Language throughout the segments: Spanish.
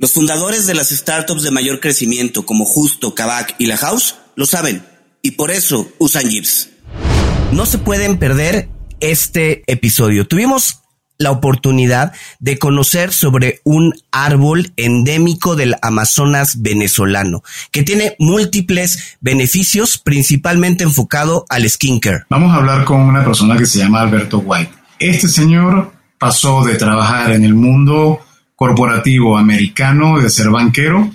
Los fundadores de las startups de mayor crecimiento como Justo, Kavak y La House lo saben y por eso usan Jeeps. No se pueden perder este episodio. Tuvimos la oportunidad de conocer sobre un árbol endémico del Amazonas venezolano, que tiene múltiples beneficios, principalmente enfocado al skincare. Vamos a hablar con una persona que se llama Alberto White. Este señor pasó de trabajar en el mundo corporativo americano, de ser banquero,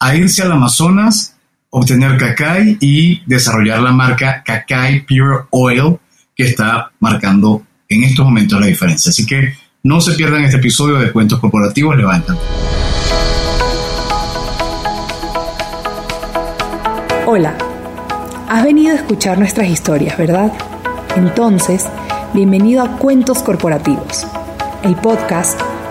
a irse al Amazonas, obtener cacay y desarrollar la marca Cacay Pure Oil, que está marcando en estos momentos la diferencia. Así que no se pierdan este episodio de Cuentos Corporativos, le va a encantar. Hola, has venido a escuchar nuestras historias, ¿verdad? Entonces, bienvenido a Cuentos Corporativos, el podcast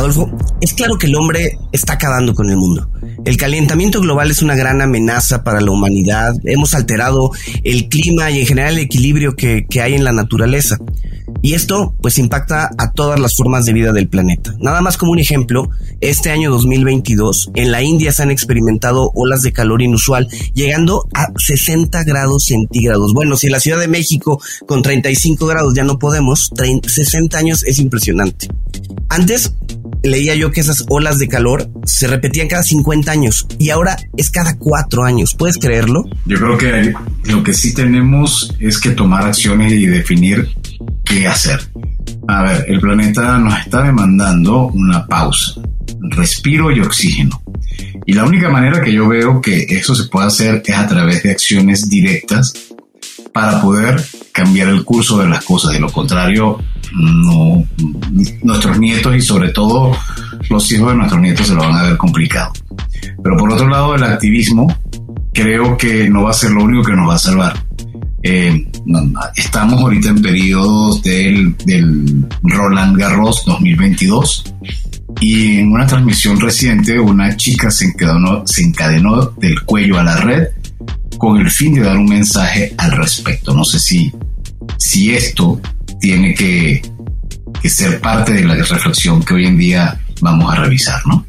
Adolfo, es claro que el hombre está acabando con el mundo. El calentamiento global es una gran amenaza para la humanidad. Hemos alterado el clima y en general el equilibrio que, hay en la naturaleza. Y esto pues impacta a todas las formas de vida del planeta. Nada más como un ejemplo, este año 2022 en la India se han experimentado olas de calor inusual llegando a 60 grados centígrados. Bueno, si en la Ciudad de México con 35 grados ya no podemos, 60 años es impresionante. Antes leía yo que esas olas de calor se repetían cada 50 años y ahora es cada cuatro años. ¿Puedes creerlo? Yo creo que lo que sí tenemos es que tomar acciones y definir qué hacer. A ver, el planeta nos está demandando una pausa, respiro y oxígeno. Y la única manera que yo veo que eso se puede hacer es a través de acciones directas para poder cambiar el curso de las cosas. De lo contrario, no, nuestros nietos y sobre todo los hijos de nuestros nietos se lo van a ver complicado. Pero por otro lado, el activismo creo que no va a ser lo único que nos va a salvar. Eh, estamos ahorita en periodos del, del Roland Garros 2022 y en una transmisión reciente una chica se encadenó, se encadenó del cuello a la red con el fin de dar un mensaje al respecto. No sé si, si esto tiene que, ser parte de la reflexión que hoy en día vamos a revisar, ¿no?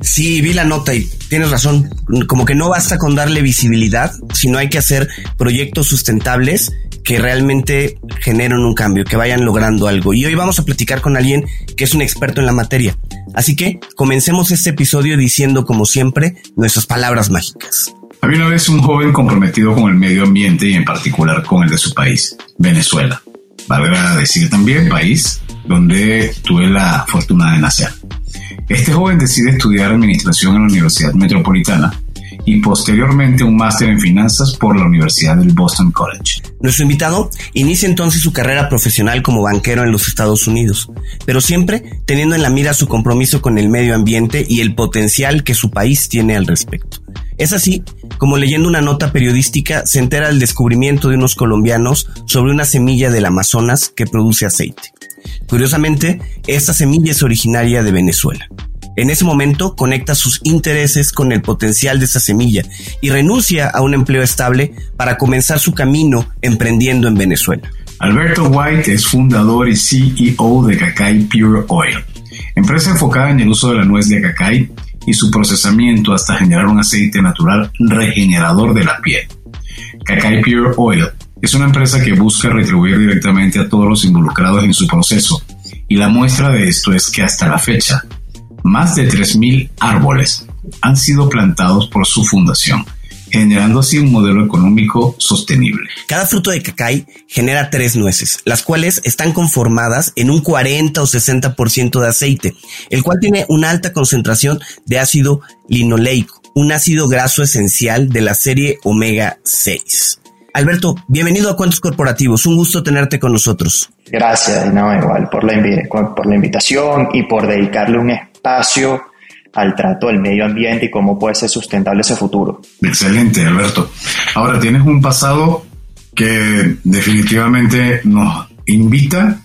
Sí, vi la nota y tienes razón. Como que no basta con darle visibilidad, sino hay que hacer proyectos sustentables que realmente generen un cambio, que vayan logrando algo. Y hoy vamos a platicar con alguien que es un experto en la materia. Así que comencemos este episodio diciendo, como siempre, nuestras palabras mágicas. Había una vez un joven comprometido con el medio ambiente y en particular con el de su país, Venezuela. Valga decir también país donde tuve la fortuna de nacer. Este joven decide estudiar administración en la Universidad Metropolitana y posteriormente un máster en finanzas por la Universidad del Boston College. Nuestro invitado inicia entonces su carrera profesional como banquero en los Estados Unidos, pero siempre teniendo en la mira su compromiso con el medio ambiente y el potencial que su país tiene al respecto. Es así como leyendo una nota periodística se entera del descubrimiento de unos colombianos sobre una semilla del Amazonas que produce aceite. Curiosamente, esta semilla es originaria de Venezuela. En ese momento conecta sus intereses con el potencial de esa semilla y renuncia a un empleo estable para comenzar su camino emprendiendo en Venezuela. Alberto White es fundador y CEO de Cacay Pure Oil, empresa enfocada en el uso de la nuez de cacay y su procesamiento hasta generar un aceite natural regenerador de la piel. Cacay Pure Oil es una empresa que busca retribuir directamente a todos los involucrados en su proceso, y la muestra de esto es que hasta la fecha más de 3.000 árboles han sido plantados por su fundación, generando así un modelo económico sostenible. Cada fruto de cacay genera tres nueces, las cuales están conformadas en un 40 o 60% de aceite, el cual tiene una alta concentración de ácido linoleico, un ácido graso esencial de la serie omega 6. Alberto, bienvenido a Cuentos Corporativos. Un gusto tenerte con nosotros. Gracias, no, igual, por la, por la invitación y por dedicarle un espacio al trato del medio ambiente y cómo puede ser sustentable ese futuro. Excelente, Alberto. Ahora, tienes un pasado que definitivamente nos invita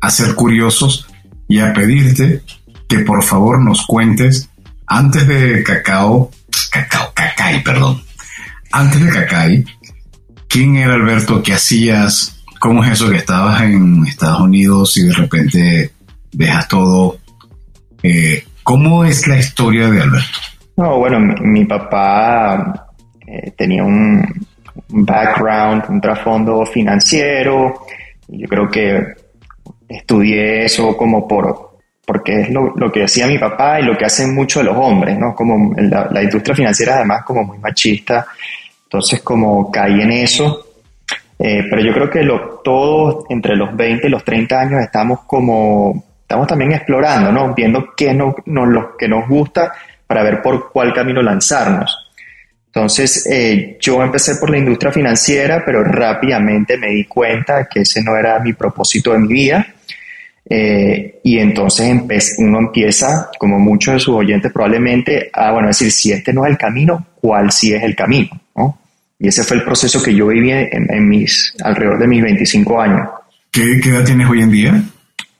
a ser curiosos y a pedirte que por favor nos cuentes antes de cacao, cacao, cacay, perdón, antes de cacay, ¿quién era Alberto? ¿Qué hacías? ¿Cómo es eso que estabas en Estados Unidos y de repente dejas todo eh, ¿Cómo es la historia de Alberto? No, bueno, mi, papá eh, tenía un, background, un trasfondo financiero. Yo creo que estudié eso como por porque es lo, que decía mi papá y lo que hacen muchos los hombres, ¿no? Como la, industria financiera además como muy machista, entonces como caí en eso. Eh, pero yo creo que todos entre los 20 y los 30 años estamos como estamos también explorando, ¿no? Viendo qué nos, lo que nos gusta para ver por cuál camino lanzarnos. Entonces, eh, yo empecé por la industria financiera, pero rápidamente me di cuenta que ese no era mi propósito de mi vida. Eh, y entonces uno empieza, como muchos de sus oyentes probablemente, a bueno, decir, si este no es el camino, ¿cuál sí es el camino? ¿no? Y ese fue el proceso que yo viví en, mis, alrededor de mis 25 años. ¿Qué, ¿Qué edad tienes hoy en día?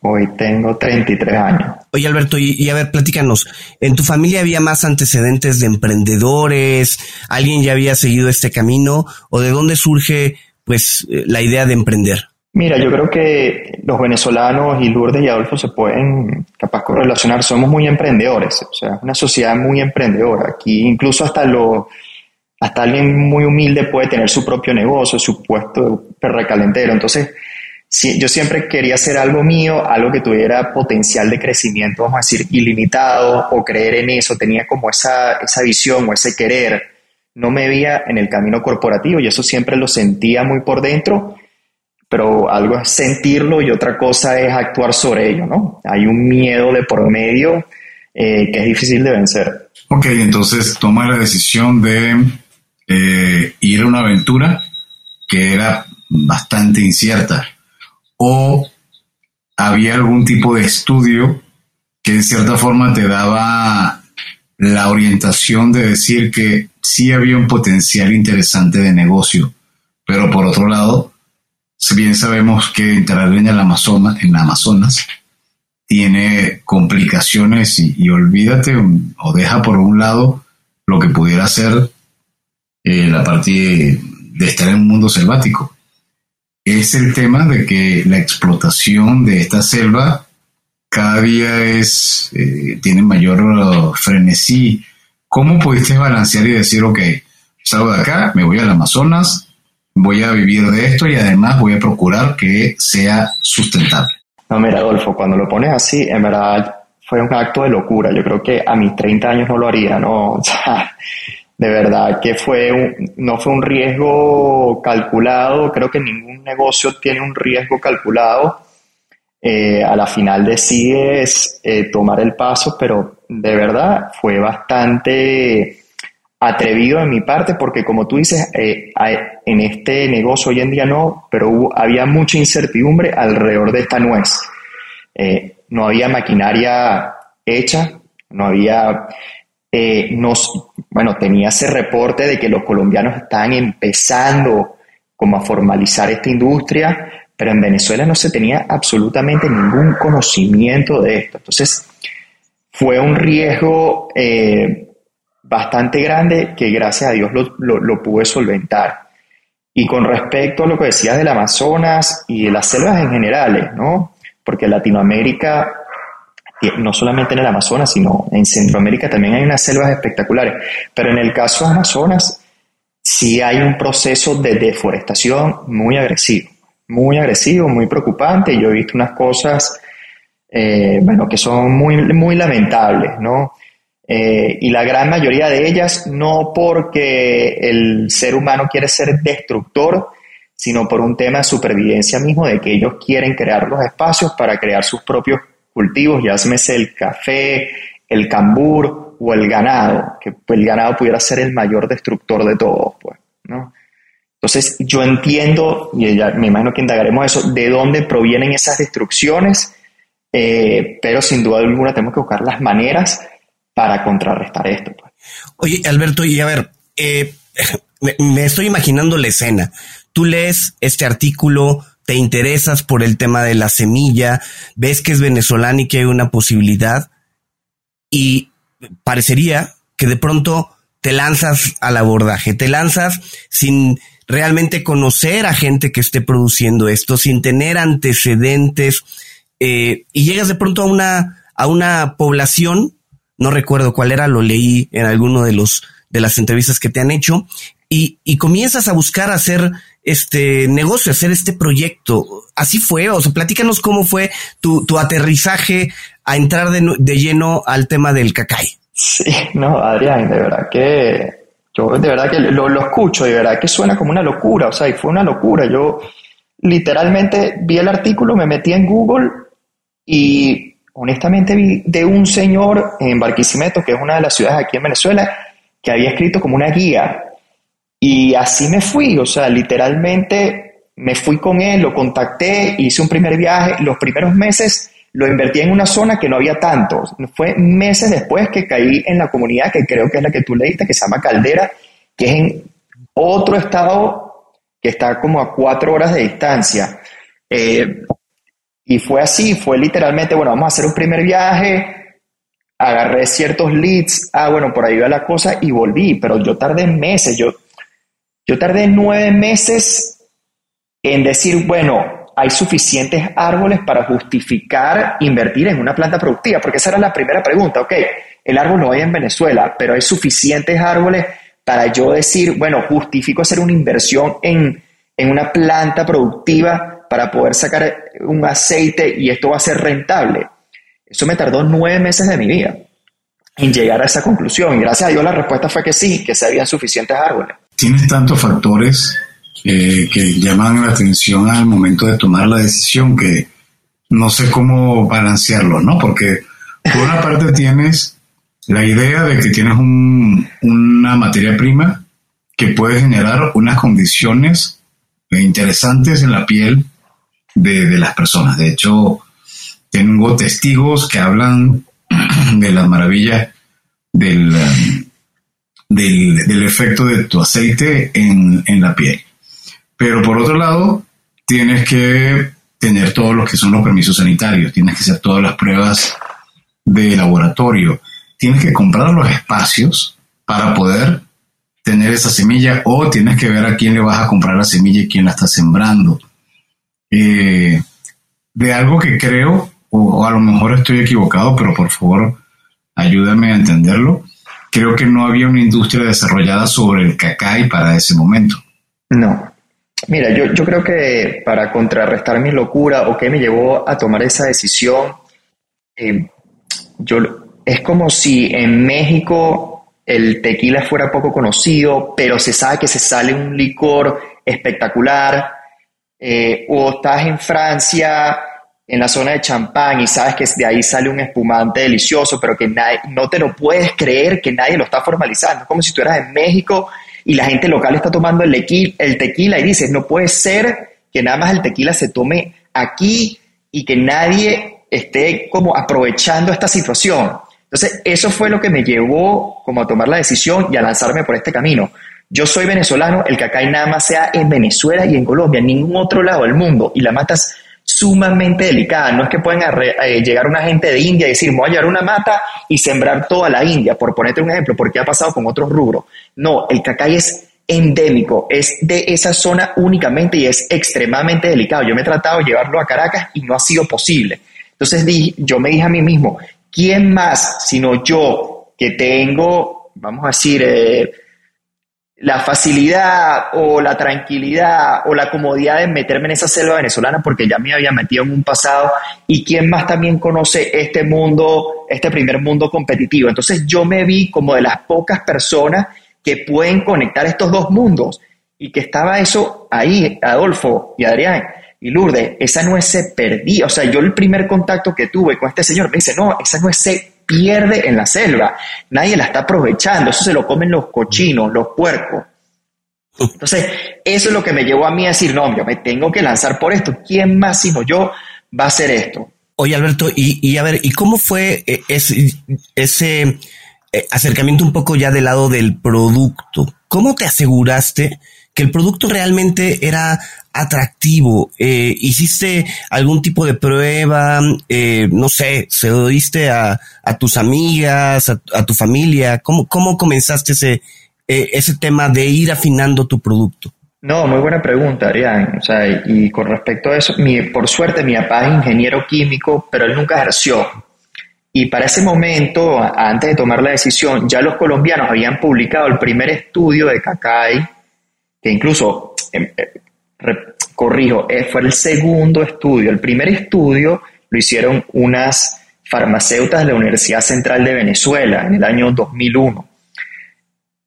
Hoy tengo 33 años. Oye, Alberto, y, a ver, platícanos. ¿En tu familia había más antecedentes de emprendedores? ¿Alguien ya había seguido este camino? ¿O de dónde surge, pues, eh, la idea de emprender? Mira, yo creo que los venezolanos y Lourdes y Adolfo se pueden capaz correlacionar. Somos muy emprendedores. O sea, una sociedad muy emprendedora. Aquí incluso hasta lo, hasta alguien muy humilde puede tener su propio negocio, su puesto de calentero. Entonces, yo siempre quería hacer algo mío, algo que tuviera potencial de crecimiento, vamos a decir, ilimitado, o creer en eso, tenía como esa, esa visión o ese querer. No me veía en el camino corporativo y eso siempre lo sentía muy por dentro, pero algo es sentirlo y otra cosa es actuar sobre ello, ¿no? Hay un miedo de por medio eh, que es difícil de vencer. Ok, entonces toma la decisión de eh, ir a una aventura que era bastante incierta o había algún tipo de estudio que en cierta forma te daba la orientación de decir que sí había un potencial interesante de negocio, pero por otro lado, si bien sabemos que entrar en el Amazonas, en Amazonas tiene complicaciones y, olvídate o deja por un lado lo que pudiera ser eh, la parte de estar en un mundo selvático es el tema de que la explotación de esta selva cada día es eh, tiene mayor frenesí. ¿Cómo pudiste balancear y decir, ok, salgo de acá, me voy al Amazonas, voy a vivir de esto y además voy a procurar que sea sustentable? No, mira, Adolfo, cuando lo pones así, en verdad fue un acto de locura. Yo creo que a mis 30 años no lo haría, ¿no? O sea, de verdad que fue un, no fue un riesgo calculado, creo que ningún negocio tiene un riesgo calculado, eh, a la final decides eh, tomar el paso, pero de verdad fue bastante atrevido de mi parte porque como tú dices, eh, en este negocio hoy en día no, pero había mucha incertidumbre alrededor de esta nuez. no había maquinaria hecha, no había, nos, bueno, tenía ese reporte de que los colombianos estaban empezando como a formalizar esta industria, pero en Venezuela no se tenía absolutamente ningún conocimiento de esto. Entonces, fue un riesgo eh, bastante grande que gracias a Dios lo, pude solventar. Y con respecto a lo que decías del Amazonas y de las selvas en general, ¿no? Porque Latinoamérica, no solamente en el Amazonas, sino en Centroamérica también hay unas selvas espectaculares. Pero en el caso de Amazonas, sí hay un proceso de deforestación muy agresivo muy agresivo, muy preocupante. Yo he visto unas cosas, eh, bueno, que son muy, muy lamentables, ¿no? Eh, y la gran mayoría de ellas no porque el ser humano quiere ser destructor, sino por un tema de supervivencia mismo, de que ellos quieren crear los espacios para crear sus propios cultivos, ya sea el café, el cambur o el ganado, que el ganado pudiera ser el mayor destructor de todos, pues. Entonces, yo entiendo, y me imagino que indagaremos eso, de dónde provienen esas destrucciones, eh, pero sin duda alguna tenemos que buscar las maneras para contrarrestar esto. Pues. Oye, Alberto, y a ver, eh, me, estoy imaginando la escena. Tú lees este artículo, te interesas por el tema de la semilla, ves que es venezolana y que hay una posibilidad, y parecería que de pronto te lanzas al abordaje, te lanzas sin realmente conocer a gente que esté produciendo esto sin tener antecedentes eh, y llegas de pronto a una, a una población, no recuerdo cuál era, lo leí en alguno de los de las entrevistas que te han hecho y, y comienzas a buscar hacer este negocio, hacer este proyecto. Así fue, o sea, platícanos cómo fue tu, tu aterrizaje a entrar de, de lleno al tema del cacay. Sí, no, Adrián, de verdad que yo de verdad que lo, lo, escucho, de verdad que suena como una locura, o sea, y fue una locura. Yo literalmente vi el artículo, me metí en Google y honestamente vi de un señor en Barquisimeto, que es una de las ciudades aquí en Venezuela, que había escrito como una guía. Y así me fui, o sea, literalmente me fui con él, lo contacté, hice un primer viaje, los primeros meses lo invertí en una zona que no había tanto. Fue meses después que caí en la comunidad, que creo que es la que tú leíste, que se llama Caldera, que es en otro estado que está como a cuatro horas de distancia. Eh, y fue así, fue literalmente, bueno, vamos a hacer un primer viaje, agarré ciertos leads, ah, bueno, por ahí va la cosa y volví, pero yo tardé meses, yo, yo tardé nueve meses en decir, bueno, hay suficientes árboles para justificar invertir en una planta productiva? Porque esa era la primera pregunta. Ok, el árbol no hay en Venezuela, pero hay suficientes árboles para yo decir, bueno, justifico hacer una inversión en, en una planta productiva para poder sacar un aceite y esto va a ser rentable. Eso me tardó nueve meses de mi vida en llegar a esa conclusión. Y gracias a Dios la respuesta fue que sí, que se habían suficientes árboles. Tienes tantos factores que llaman la atención al momento de tomar la decisión, que no sé cómo balancearlo, ¿no? Porque por una parte tienes la idea de que tienes una materia prima que puede generar unas condiciones interesantes en la piel de, las personas. De hecho, tengo testigos que hablan de las maravillas del, del, efecto de tu aceite en, en la piel. Pero por otro lado, tienes que tener todos los que son los permisos sanitarios, tienes que hacer todas las pruebas de laboratorio, tienes que comprar los espacios para poder tener esa semilla o tienes que ver a quién le vas a comprar la semilla y quién la está sembrando. Eh, de algo que creo, o, a lo mejor estoy equivocado, pero por favor ayúdame a entenderlo, creo que no había una industria desarrollada sobre el cacay para ese momento. No, Mira, yo, yo creo que para contrarrestar mi locura o qué me llevó a tomar esa decisión, eh, yo, es como si en México el tequila fuera poco conocido, pero se sabe que se sale un licor espectacular, eh, o estás en Francia en la zona de champán y sabes que de ahí sale un espumante delicioso, pero que nadie, no te lo puedes creer que nadie lo está formalizando. Es como si tú eras en México y la gente local está tomando el tequila, y dices, no puede ser que nada más el tequila se tome aquí y que nadie esté como aprovechando esta situación. Entonces, eso fue lo que me llevó como a tomar la decisión y a lanzarme por este camino. Yo soy venezolano, el cacay nada más sea en Venezuela y en Colombia, en ningún otro lado del mundo. Y la mata es sumamente delicada. No es que puedan eh, llegar una gente de India y decir, voy a llevar una mata y sembrar toda la India, por ponerte un ejemplo, porque ha pasado con otros rubros. No, el cacay es endémico, es de esa zona únicamente y es extremadamente delicado. Yo me he tratado de llevarlo a Caracas y no ha sido posible. Entonces yo me dije a mí mismo, ¿quién más sino yo que tengo, vamos a decir, eh, la facilidad o la tranquilidad o la comodidad de meterme en esa selva venezolana porque ya me había metido en un pasado. Y quién más también conoce este mundo, este primer mundo competitivo. Entonces yo me vi como de las pocas personas que pueden conectar estos dos mundos. Y que estaba eso ahí, Adolfo y Adrián y Lourdes, esa no es se perdía, o sea, yo el primer contacto que tuve con este señor me dice, no, esa no es se pierde en la selva. Nadie la está aprovechando. Eso se lo comen los cochinos, los puercos. Entonces, eso es lo que me llevó a mí a decir, no, yo me tengo que lanzar por esto. ¿Quién más sino yo va a hacer esto? Oye, Alberto, y, a ver, ¿y cómo fue eh, ese, eh, acercamiento un poco ya del lado del producto? ¿Cómo te aseguraste que el producto realmente era atractivo? Eh, ¿Hiciste algún tipo de prueba? Eh, no sé, ¿se lo diste a, tus amigas, a, tu familia? ¿Cómo, cómo comenzaste ese, eh, ese tema de ir afinando tu producto? No, muy buena pregunta, Arián. O sea, y con respecto a eso, mi, por suerte mi papá es ingeniero químico, pero él nunca ejerció. Y para ese momento, antes de tomar la decisión, ya los colombianos habían publicado el primer estudio de Cacay que incluso, em, eh, corrijo, eh, fue el segundo estudio. El primer estudio lo hicieron unas farmacéuticas de la Universidad Central de Venezuela en el año 2001.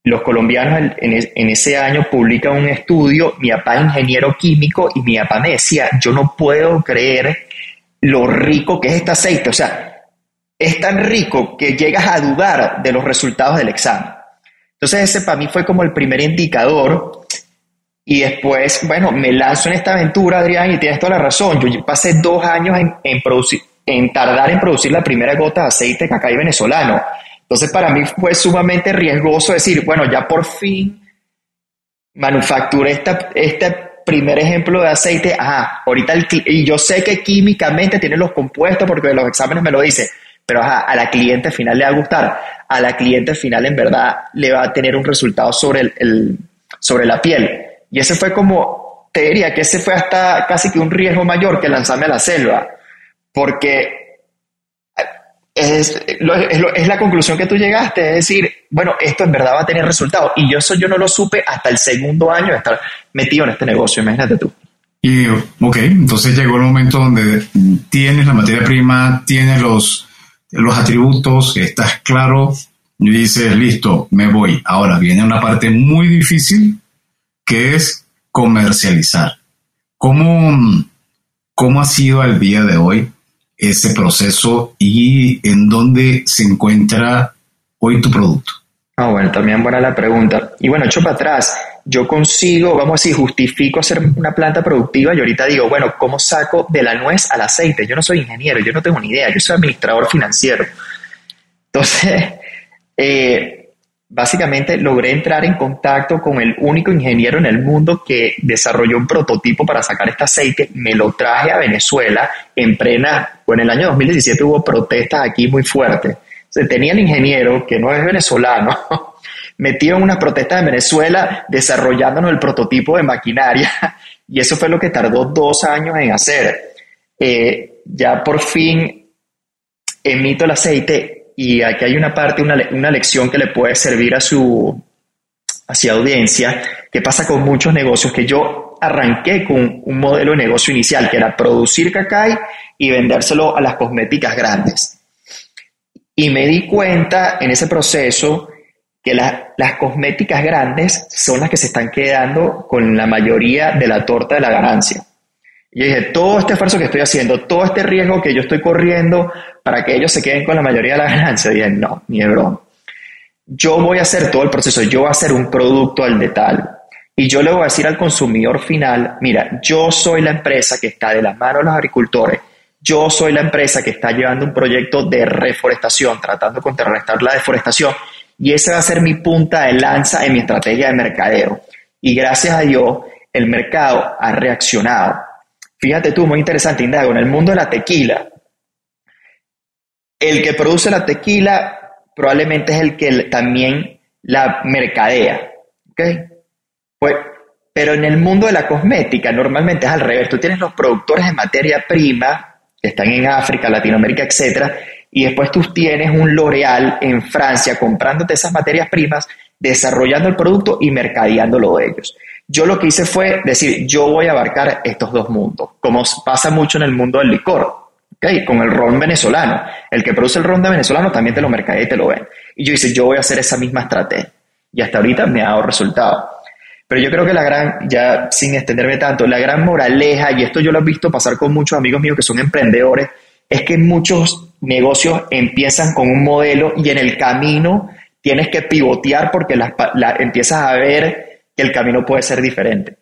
Los colombianos en ese año publican un estudio, mi papá ingeniero químico y mi papá me decía, yo no puedo creer lo rico que es este aceite. O sea, es tan rico que llegas a dudar de los resultados del examen. Entonces ese para mí fue como el primer indicador y después, bueno, me lanzo en esta aventura, Adrián, y tienes toda la razón. Yo pasé dos años en, producir, en tardar en producir la primera gota de aceite de cacao venezolano. Entonces, para mí fue sumamente riesgoso decir, bueno, ya por fin manufacturé esta, este primer ejemplo de aceite. Ajá, ahorita, y yo sé que químicamente tiene los compuestos porque los exámenes me lo dice, pero ajá, a la cliente final le va a gustar. A la cliente final, en verdad, le va a tener un resultado sobre, el sobre la piel. Y ese fue como, te diría que ese fue hasta casi que un riesgo mayor que lanzarme a la selva, porque es, es, la conclusión que tú llegaste, es decir, bueno, esto en verdad va a tener resultados. Y yo eso yo no lo supe hasta el segundo año de estar metido en este negocio, imagínate tú. Y, ok, entonces llegó el momento donde tienes la materia prima, tienes los, los atributos, estás claro, y dices, listo, me voy. Ahora viene una parte muy difícil que es comercializar. ¿Cómo, ¿Cómo ha sido al día de hoy ese proceso y en dónde se encuentra hoy tu producto? Ah, bueno, también buena la pregunta. Y bueno, echo para atrás, yo consigo, vamos a decir, justifico hacer una planta productiva y ahorita digo, bueno, ¿cómo saco de la nuez al aceite? Yo no soy ingeniero, yo no tengo ni idea, yo soy administrador financiero. Entonces, eh, básicamente logré entrar en contacto con el único ingeniero en el mundo que desarrolló un prototipo para sacar este aceite, me lo traje a Venezuela en plena, bueno, en el año 2017 hubo protestas aquí muy fuertes. Se tenía el ingeniero, que no es venezolano, metido en unas protestas en Venezuela desarrollándonos el prototipo de maquinaria y eso fue lo que tardó dos años en hacer. Eh, ya por fin emito el aceite y aquí hay una parte, una, una lección que le puede servir a su, a audiencia, que pasa con muchos negocios, que yo arranqué con un modelo de negocio inicial, que era producir cacay y vendérselo a las cosméticas grandes. Y me di cuenta en ese proceso que las cosméticas grandes son las que se están quedando con la mayoría de la torta de la ganancia. Y yo dije, todo este esfuerzo que estoy haciendo, todo este riesgo que yo estoy corriendo para que ellos se queden con la mayoría de la ganancia, dije, no, ni de. Yo voy a hacer todo el proceso, yo voy a hacer un producto al detalle. Y yo le voy a decir al consumidor final, mira, yo soy la empresa que está de las manos de los agricultores, yo soy la empresa que está llevando un proyecto de reforestación, tratando de contrarrestar la deforestación, y esa va a ser mi punta de lanza en mi estrategia de mercadeo. Y gracias a Dios, el mercado ha reaccionado. Fíjate tú, muy interesante, Indago, en el mundo de la tequila, el que produce la tequila probablemente es el que también la mercadea. Pues, pero en el mundo de la cosmética normalmente es al revés. Tú tienes los productores de materia prima que están en África, Latinoamérica, etcétera, y después tú tienes un L'Oreal en Francia comprándote esas materias primas, desarrollando el producto y mercadeándolo de ellos. Yo lo que hice fue decir, yo voy a abarcar estos dos mundos, como pasa mucho en el mundo del licor, ¿okay? con el ron venezolano. El que produce el ron de venezolano también te lo mercadea y te lo ven. Y yo hice, yo voy a hacer esa misma estrategia. Y hasta ahorita me ha dado resultado. Pero yo creo que la gran, ya sin extenderme tanto, la gran moraleja, y esto yo lo he visto pasar con muchos amigos míos que son emprendedores, es que muchos negocios empiezan con un modelo y en el camino tienes que pivotear porque la, empiezas a ver el camino puede ser diferente.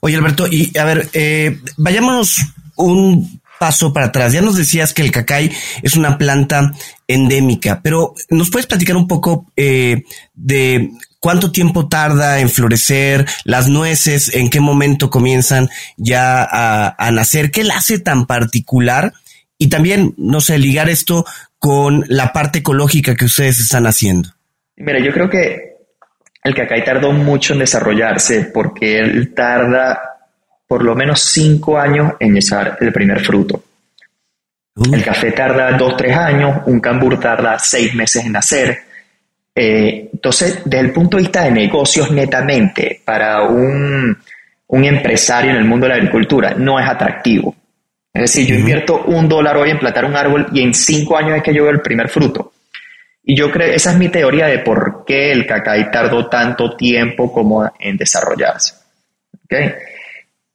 Oye, Alberto, y a ver, eh, vayamos un paso para atrás. Ya nos decías que el cacay es una planta endémica, pero ¿nos puedes platicar un poco eh, de cuánto tiempo tarda en florecer, las nueces, en qué momento comienzan ya a, nacer, qué la hace tan particular y también, no sé, ligar esto con la parte ecológica que ustedes están haciendo. Mira, yo creo que el cacay tardó mucho en desarrollarse porque él tarda por lo menos cinco años en echar el primer fruto. El café tarda dos, tres años, un cambur tarda seis meses en nacer, eh, entonces, desde el punto de vista de negocios netamente, para un, empresario en el mundo de la agricultura, no es atractivo. Es decir, yo invierto un dólar hoy en plantar un árbol y en cinco años es que yo veo el primer fruto. Y yo creo, esa es mi teoría de por qué el cacay tardó tanto tiempo como en desarrollarse.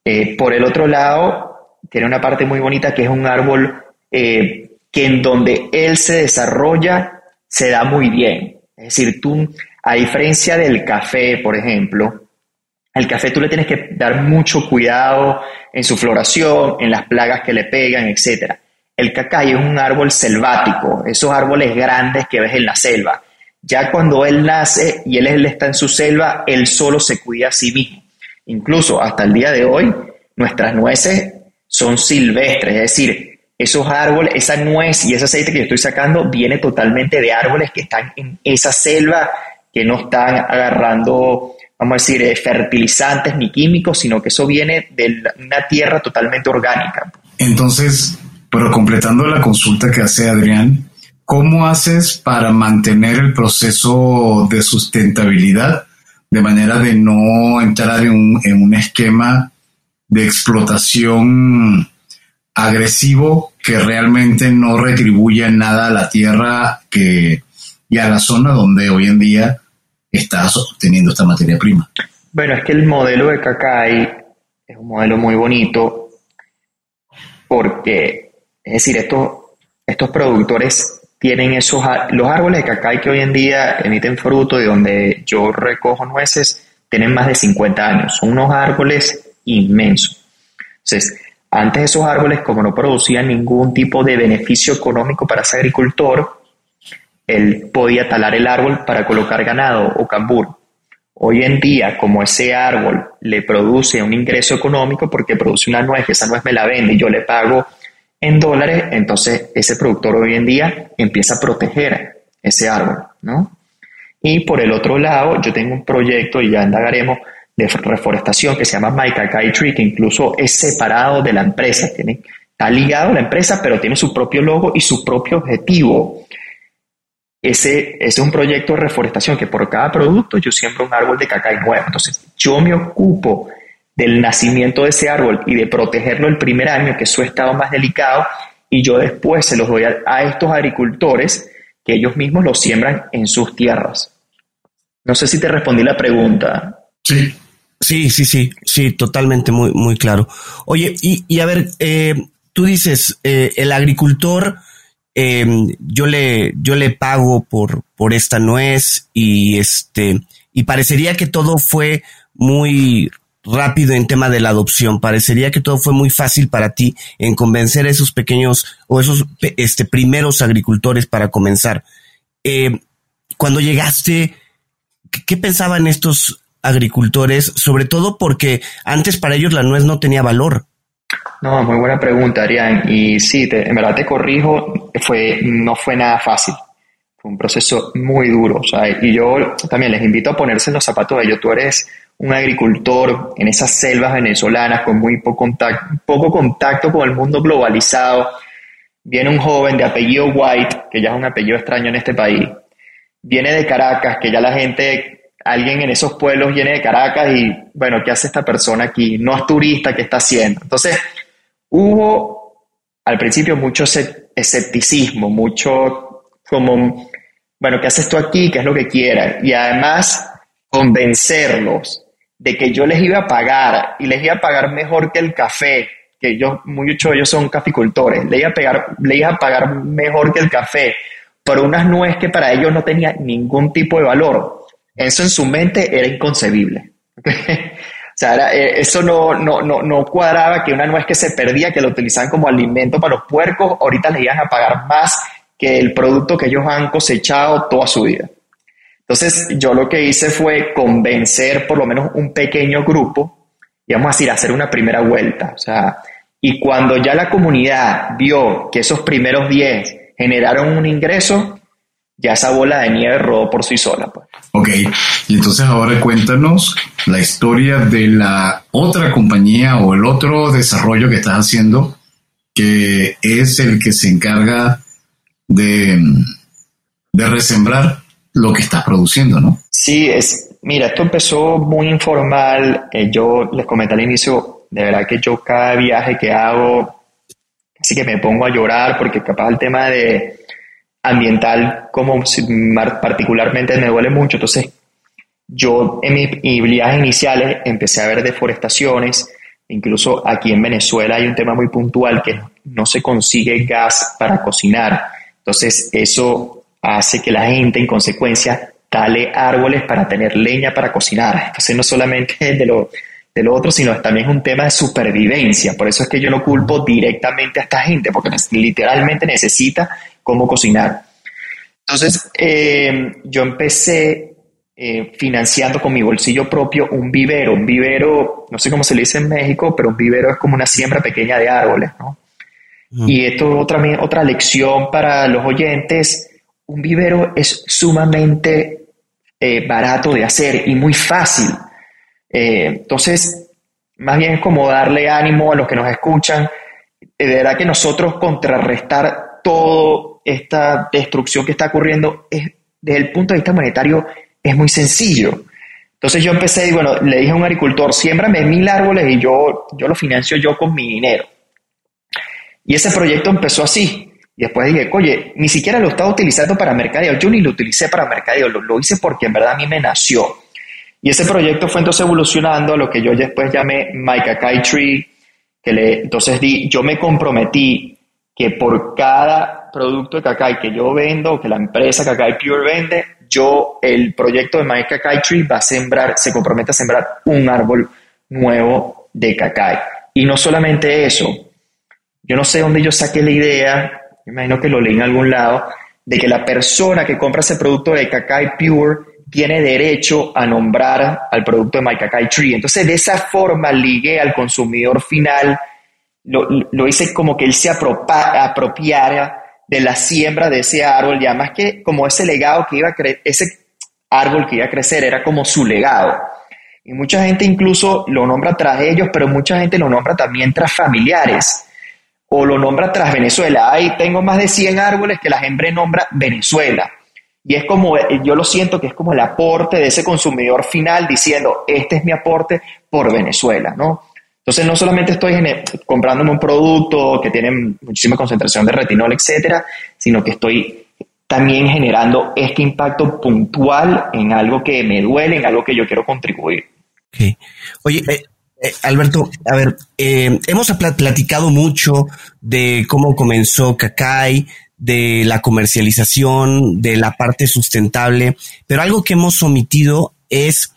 Eh, por el otro lado, tiene una parte muy bonita que es un árbol eh, que en donde él se desarrolla se da muy bien. Es decir, tú, a diferencia del café, por ejemplo, al café tú le tienes que dar mucho cuidado en su floración, en las plagas que le pegan, etc. El cacay es un árbol selvático, esos árboles grandes que ves en la selva. Ya cuando él nace y él, él está en su selva, él solo se cuida a sí mismo. Incluso hasta el día de hoy, nuestras nueces son silvestres, es decir, esos árboles, esa nuez y ese aceite que yo estoy sacando viene totalmente de árboles que están en esa selva, que no están agarrando, vamos a decir, eh, fertilizantes ni químicos, sino que eso viene de una tierra totalmente orgánica. Entonces, pero completando la consulta que hace Adrián, ¿cómo haces para mantener el proceso de sustentabilidad de manera de no entrar en un, esquema de explotación agresivo que realmente no retribuye nada a la tierra que, y a la zona donde hoy en día está obteniendo esta materia prima. Bueno, es que el modelo de Cacay es un modelo muy bonito porque, es decir, estos, estos productores tienen esos, los árboles de cacay que hoy en día emiten fruto y donde yo recojo nueces, tienen más de 50 años, son unos árboles inmensos. Entonces, antes esos árboles, como no producían ningún tipo de beneficio económico para ese agricultor, él podía talar el árbol para colocar ganado o cambur. Hoy en día, como ese árbol le produce un ingreso económico porque produce una nuez, esa nuez me la vende y yo le pago en dólares, entonces ese productor hoy en día empieza a proteger ese árbol, ¿no? Y por el otro lado, yo tengo un proyecto y ya indagaremos de reforestación que se llama My Tree, que incluso es separado de la empresa, tiene, está ligado a la empresa, pero tiene su propio logo y su propio objetivo. Ese, es un proyecto de reforestación que por cada producto yo siembro un árbol de cacay nuevo. Entonces, yo me ocupo del nacimiento de ese árbol y de protegerlo el primer año, que es su estado más delicado, y yo después se los doy a, estos agricultores que ellos mismos lo siembran en sus tierras. No sé si te respondí la pregunta. Sí, Sí, sí, sí, sí, totalmente muy, muy claro. Oye, y, y a ver, eh, tú dices, eh, el agricultor, eh, yo le, yo le pago por, por esta nuez y este, y parecería que todo fue muy rápido en tema de la adopción. Parecería que todo fue muy fácil para ti en convencer a esos pequeños o esos este, primeros agricultores para comenzar. Eh, cuando llegaste, ¿qué pensaban estos agricultores? Sobre todo porque antes para ellos la nuez no tenía valor. No, muy buena pregunta, Arián. Y sí, en verdad te corrijo, fue, no fue nada fácil. Fue un proceso muy duro. Sea, y yo también les invito a ponerse en los zapatos de ellos. Tú eres un agricultor en esas selvas venezolanas con muy poco contacto, poco contacto con el mundo globalizado. Viene un joven de apellido White, que ya es un apellido extraño en este país. Viene de Caracas, que ya la gente, alguien en esos pueblos viene de Caracas y, bueno, ¿qué hace esta persona aquí? No es turista, ¿qué está haciendo? Entonces, hubo al principio mucho escepticismo, mucho como, bueno, ¿qué haces tú aquí? ¿Qué es lo que quieras? Y además, convencerlos de que yo les iba a pagar y les iba a pagar mejor que el café, que ellos, muchos de ellos son caficultores, les iba a pagar, les iba a pagar mejor que el café por unas nueces que para ellos no tenía ningún tipo de valor. Eso en su mente era inconcebible. o sea, eh, eso no, no, no, no cuadraba que una nuez que se perdía, que lo utilizaban como alimento para los puercos, ahorita les iban a pagar más que el producto que ellos han cosechado toda su vida. Entonces yo lo que hice fue convencer por lo menos un pequeño grupo, y vamos a hacer una primera vuelta. O sea, y cuando ya la comunidad vio que esos primeros 10 generaron un ingreso, ya esa bola de nieve rodó por sí sola. Pues. Ok, y entonces ahora cuéntanos la historia de la otra compañía o el otro desarrollo que estás haciendo, que es el que se encarga de, de resembrar lo que estás produciendo, ¿no? Sí, es, mira, esto empezó muy informal. Eh, yo les comenté al inicio, de verdad que yo cada viaje que hago, así que me pongo a llorar porque capaz el tema de ambiental como particularmente me duele mucho. Entonces, yo en mis viajes iniciales empecé a ver deforestaciones. Incluso aquí en Venezuela hay un tema muy puntual que no se consigue gas para cocinar. Entonces, eso hace que la gente en consecuencia tale árboles para tener leña para cocinar. Entonces no solamente de lo, de lo otro, sino también es un tema de supervivencia. Por eso es que yo no culpo directamente a esta gente, porque literalmente necesita cómo cocinar. Entonces eh, yo empecé eh, financiando con mi bolsillo propio un vivero. Un vivero, no sé cómo se le dice en México, pero un vivero es como una siembra pequeña de árboles. ¿no? Y esto es otra, otra lección para los oyentes un vivero es sumamente eh, barato de hacer y muy fácil. Eh, entonces, más bien es como darle ánimo a los que nos escuchan, de verdad que nosotros contrarrestar toda esta destrucción que está ocurriendo es, desde el punto de vista monetario es muy sencillo. Entonces yo empecé y bueno, le dije a un agricultor, siémbrame mil árboles y yo, yo lo financio yo con mi dinero. Y ese proyecto empezó así. Después dije, oye, ni siquiera lo estaba utilizando para mercadeo, yo ni lo utilicé para mercadeo, lo, lo hice porque en verdad a mí me nació. Y ese proyecto fue entonces evolucionando a lo que yo después llamé My Tree, que le, entonces di, yo me comprometí que por cada producto de cacay que yo vendo, que la empresa Cacay Pure vende, yo, el proyecto de My Kakai Tree va a sembrar, se compromete a sembrar un árbol nuevo de cacay. Y no solamente eso, yo no sé dónde yo saqué la idea, imagino que lo leí en algún lado, de que la persona que compra ese producto de Cacay Pure tiene derecho a nombrar al producto de My Cacay Tree. Entonces, de esa forma ligué al consumidor final, lo, hice como que él se apropiara de la siembra de ese árbol y además que como ese legado que iba a crecer, ese árbol que iba a crecer era como su legado. Y mucha gente incluso lo nombra tras ellos, pero mucha gente lo nombra también tras familiares o lo nombra tras Venezuela. Ahí tengo más de 100 árboles que la gente nombra Venezuela. Y es como, yo lo siento que es como el aporte de ese consumidor final diciendo, este es mi aporte por Venezuela, ¿no? Entonces no solamente estoy comprándome un producto que tiene muchísima concentración de retinol, etcétera, sino que estoy también generando este impacto puntual en algo que me duele, en algo que yo quiero contribuir. Ok. Oye, eh, eh, Alberto, a ver, eh, hemos platicado mucho de cómo comenzó Cacay, de la comercialización, de la parte sustentable, pero algo que hemos omitido es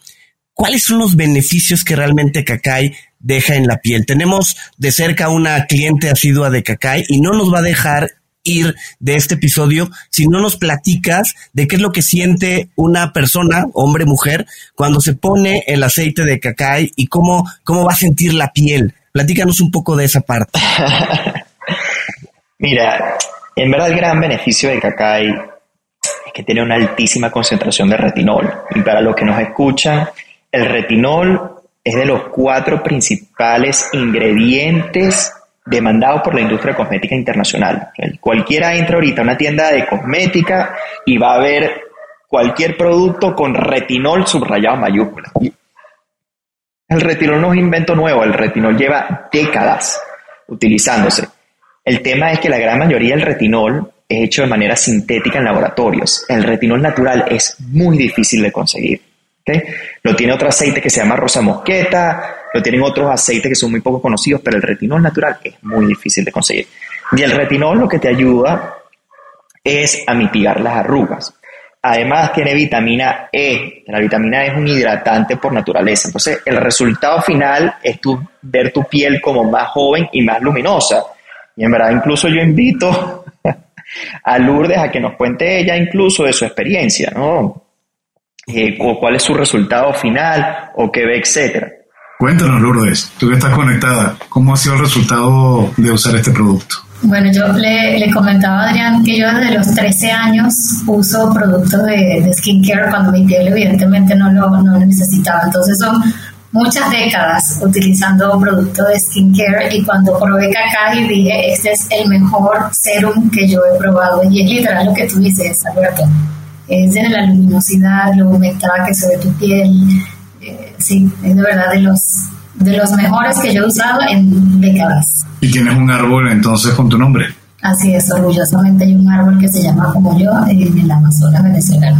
cuáles son los beneficios que realmente Cacay deja en la piel. Tenemos de cerca una cliente asidua de Cacay y no nos va a dejar ir de este episodio si no nos platicas de qué es lo que siente una persona, hombre, mujer, cuando se pone el aceite de cacay y cómo, cómo va a sentir la piel. Platícanos un poco de esa parte. Mira, en verdad el gran beneficio del cacay es que tiene una altísima concentración de retinol. Y para los que nos escuchan, el retinol es de los cuatro principales ingredientes demandado por la industria cosmética internacional. Cualquiera entra ahorita a una tienda de cosmética y va a ver cualquier producto con retinol subrayado en. El retinol no es invento nuevo, el retinol lleva décadas utilizándose. El tema es que la gran mayoría del retinol es hecho de manera sintética en laboratorios. El retinol natural es muy difícil de conseguir. Lo tiene otro aceite que se llama rosa mosqueta, lo tienen otros aceites que son muy poco conocidos, pero el retinol natural es muy difícil de conseguir. Y el retinol lo que te ayuda es a mitigar las arrugas. Además tiene vitamina E. La vitamina E es un hidratante por naturaleza. Entonces el resultado final es tu, ver tu piel como más joven y más luminosa. Y en verdad incluso yo invito a Lourdes a que nos cuente ella incluso de su experiencia, ¿no? Eh, o cuál es su resultado final, o qué ve, etcétera. Cuéntanos, Lourdes, tú que estás conectada, ¿cómo ha sido el resultado de usar este producto? Bueno, yo le, comentaba a Adrián que yo desde los 13 años uso productos de, skincare cuando mi piel evidentemente no lo, necesitaba. Entonces son muchas décadas utilizando productos de skincare y cuando probé Cacay dije, este es el mejor serum que yo he probado y es literal lo que tú dices, Alberto es de la luminosidad, lo humectada que se ve tu piel. Eh, sí, es de verdad de los, de los mejores que yo he usado en décadas. Y tienes un árbol entonces con tu nombre. Así es, orgullosamente hay un árbol que se llama como yo en el Amazonas venezolano.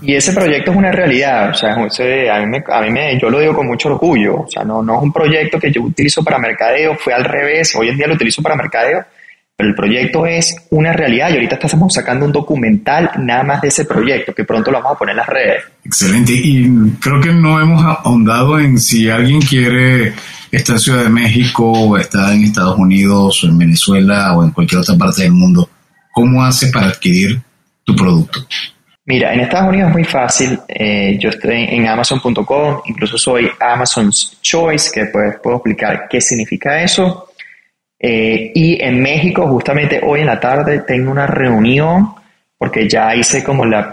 Y ese proyecto es una realidad, o sea, a mí, me, a mí me, yo lo digo con mucho orgullo, o sea, no, no es un proyecto que yo utilizo para mercadeo, fue al revés, hoy en día lo utilizo para mercadeo, pero el proyecto es una realidad y ahorita estamos sacando un documental nada más de ese proyecto que pronto lo vamos a poner en las redes. Excelente. Y creo que no hemos ahondado en si alguien quiere estar en Ciudad de México o está en Estados Unidos o en Venezuela o en cualquier otra parte del mundo. ¿Cómo hace para adquirir tu producto? Mira, en Estados Unidos es muy fácil. Eh, yo estoy en amazon.com, incluso soy Amazon's Choice, que después puedo explicar qué significa eso. Eh, y en México, justamente hoy en la tarde, tengo una reunión porque ya hice como la,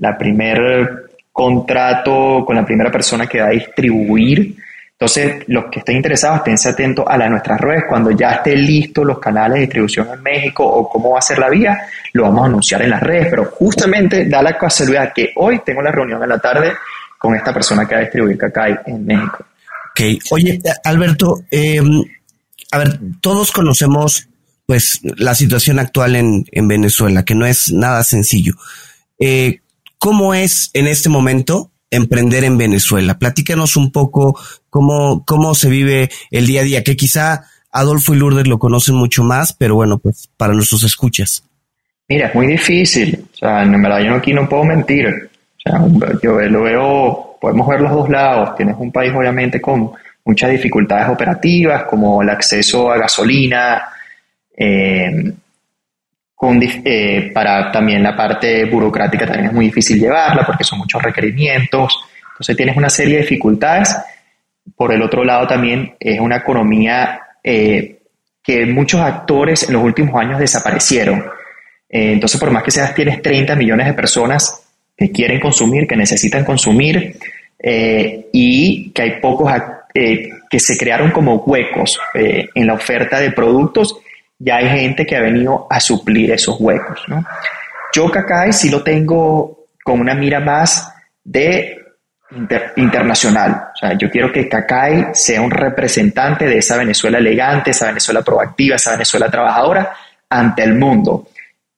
la primer contrato con la primera persona que va a distribuir. Entonces, los que estén interesados, esténse atentos a, nuestras redes. Cuando ya estén listos los canales de distribución en México o cómo va a ser la vía, lo vamos a anunciar en las redes. Pero justamente da la casualidad que hoy tengo la reunión en la tarde con esta persona que va a distribuir Cacay en México. Ok, oye, Alberto, eh, a ver, todos conocemos pues la situación actual en, Venezuela, que no es nada sencillo. Eh, ¿Cómo es en este momento emprender en Venezuela? Platícanos un poco cómo, cómo se vive el día a día, que quizá Adolfo y Lourdes lo conocen mucho más, pero bueno, pues para nuestros escuchas. Mira, es muy difícil. O sea, en verdad yo aquí no puedo mentir. O sea, yo lo veo, podemos ver los dos lados. Tienes un país obviamente con muchas dificultades operativas como el acceso a gasolina, eh, eh, para también la parte burocrática también es muy difícil llevarla porque son muchos requerimientos, entonces tienes una serie de dificultades. Por el otro lado también es una economía eh, que muchos actores en los últimos años desaparecieron. entonces por más que seas, tienes 30 millones de personas que quieren consumir, que necesitan consumir y que hay pocos actores eh, que se crearon como huecos eh, en la oferta de productos, ya hay gente que ha venido a suplir esos huecos. ¿no? Yo Cacay sí lo tengo con una mira más de internacional. O sea, yo quiero que Cacay sea un representante de esa Venezuela elegante, esa Venezuela proactiva, esa Venezuela trabajadora ante el mundo.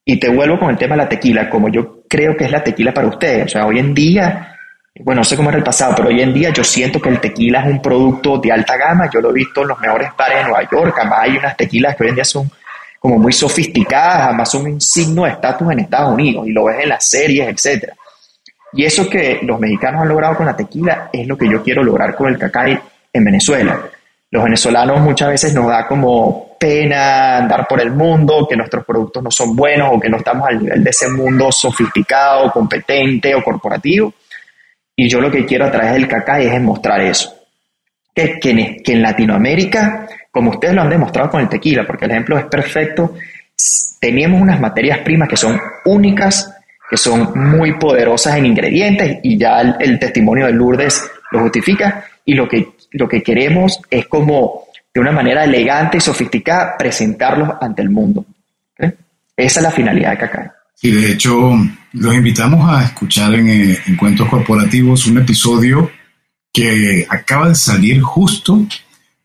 Y te vuelvo con el tema de la tequila, como yo creo que es la tequila para ustedes. O sea, hoy en día bueno, no sé cómo era el pasado, pero hoy en día yo siento que el tequila es un producto de alta gama. Yo lo he visto en los mejores bares de Nueva York. Además, hay unas tequilas que hoy en día son como muy sofisticadas, además son un signo de estatus en Estados Unidos y lo ves en las series, etc. Y eso que los mexicanos han logrado con la tequila es lo que yo quiero lograr con el cacay en Venezuela. Los venezolanos muchas veces nos da como pena andar por el mundo, que nuestros productos no son buenos o que no estamos al nivel de ese mundo sofisticado, competente o corporativo. Y yo lo que quiero a través del cacay es demostrar eso. Que, que, que en Latinoamérica, como ustedes lo han demostrado con el tequila, porque el ejemplo es perfecto, teníamos unas materias primas que son únicas, que son muy poderosas en ingredientes y ya el, testimonio de Lourdes lo justifica y lo que, lo que queremos es como de una manera elegante y sofisticada presentarlos ante el mundo. Esa es la finalidad de Cacay. Y de hecho, los invitamos a escuchar en, eh, en Cuentos Corporativos un episodio que acaba de salir justo,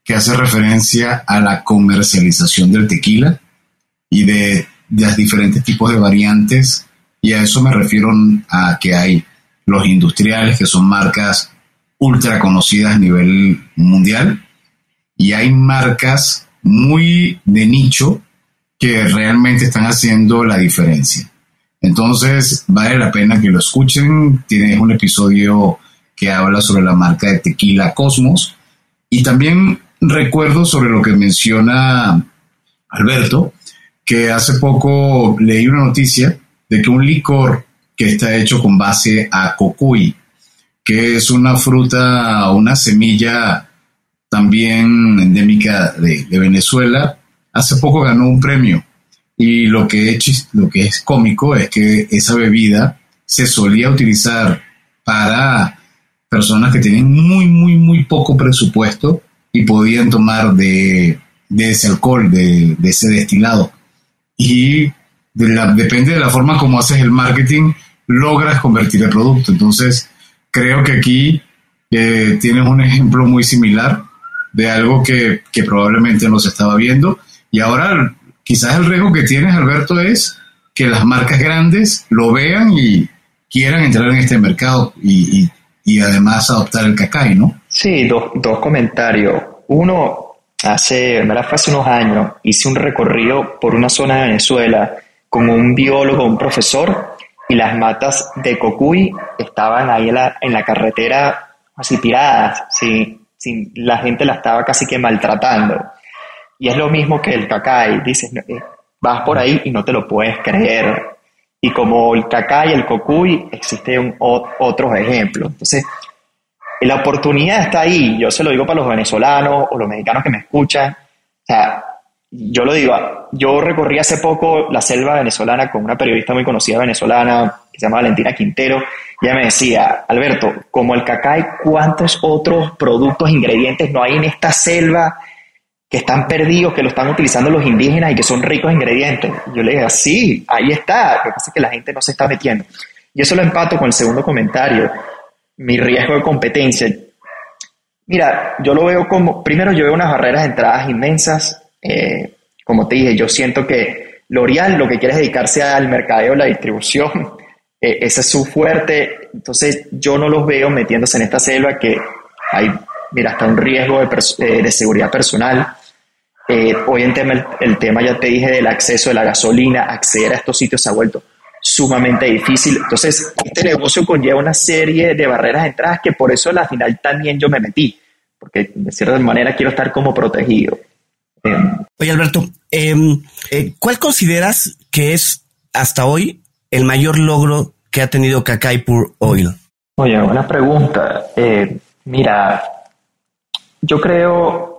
que hace referencia a la comercialización del tequila y de, de los diferentes tipos de variantes. Y a eso me refiero a que hay los industriales, que son marcas ultra conocidas a nivel mundial, y hay marcas muy de nicho que realmente están haciendo la diferencia. Entonces, vale la pena que lo escuchen. Tienes un episodio que habla sobre la marca de tequila Cosmos. Y también recuerdo sobre lo que menciona Alberto, que hace poco leí una noticia de que un licor que está hecho con base a cocuy, que es una fruta, una semilla también endémica de, de Venezuela, hace poco ganó un premio y lo que, es, lo que es cómico es que esa bebida se solía utilizar para personas que tienen muy, muy, muy poco presupuesto y podían tomar de, ese alcohol, de, ese destilado. Y depende de la forma como haces el marketing, logras convertir el producto. Entonces, creo que aquí eh, tienes un ejemplo muy similar de algo que, que probablemente no se estaba viendo. Y ahora Quizás el riesgo que tienes, Alberto, es que las marcas grandes lo vean y quieran entrar en este mercado y, además adoptar el cacay, ¿no? Sí, dos, comentarios. Uno, hace, hace unos años hice un recorrido por una zona de Venezuela con un biólogo, un profesor, y las matas de cocuy estaban ahí en la, en la carretera así tiradas, ¿sí? la gente la estaba casi que maltratando. Y es lo mismo que el cacay, dices, eh, vas por ahí y no te lo puedes creer. Y como el cacay el cocuy, existen otros ejemplos. Entonces, la oportunidad está ahí. Yo se lo digo para los venezolanos o los mexicanos que me escuchan. O sea, yo lo digo, yo recorrí hace poco la selva venezolana con una periodista muy conocida venezolana que se llama Valentina Quintero. Ella me decía, Alberto, como el cacay, ¿cuántos otros productos, ingredientes no hay en esta selva que están perdidos, que lo están utilizando los indígenas y que son ricos en ingredientes. Yo le dije, sí, ahí está, lo que pasa es que la gente no se está metiendo. Y eso lo empato con el segundo comentario, mi riesgo de competencia. Mira, yo lo veo como, primero yo veo unas barreras de entradas inmensas, eh, como te dije, yo siento que L'Oreal lo que quiere es dedicarse al mercadeo, la distribución, eh, ese es su fuerte, entonces yo no los veo metiéndose en esta selva que hay, mira, hasta un riesgo de, eh, de seguridad personal, eh, hoy en tema, el, tema, ya te dije, del acceso de la gasolina, acceder a estos sitios se ha vuelto sumamente difícil. Entonces, este negocio conlleva una serie de barreras de entrada que por eso al final también yo me metí, porque de cierta manera quiero estar como protegido. Em, Oye, Alberto, em, eh, ¿cuál consideras que es hasta hoy el mayor logro que ha tenido Kakai Pure Oil? Oye, buena pregunta. Eh, mira, yo creo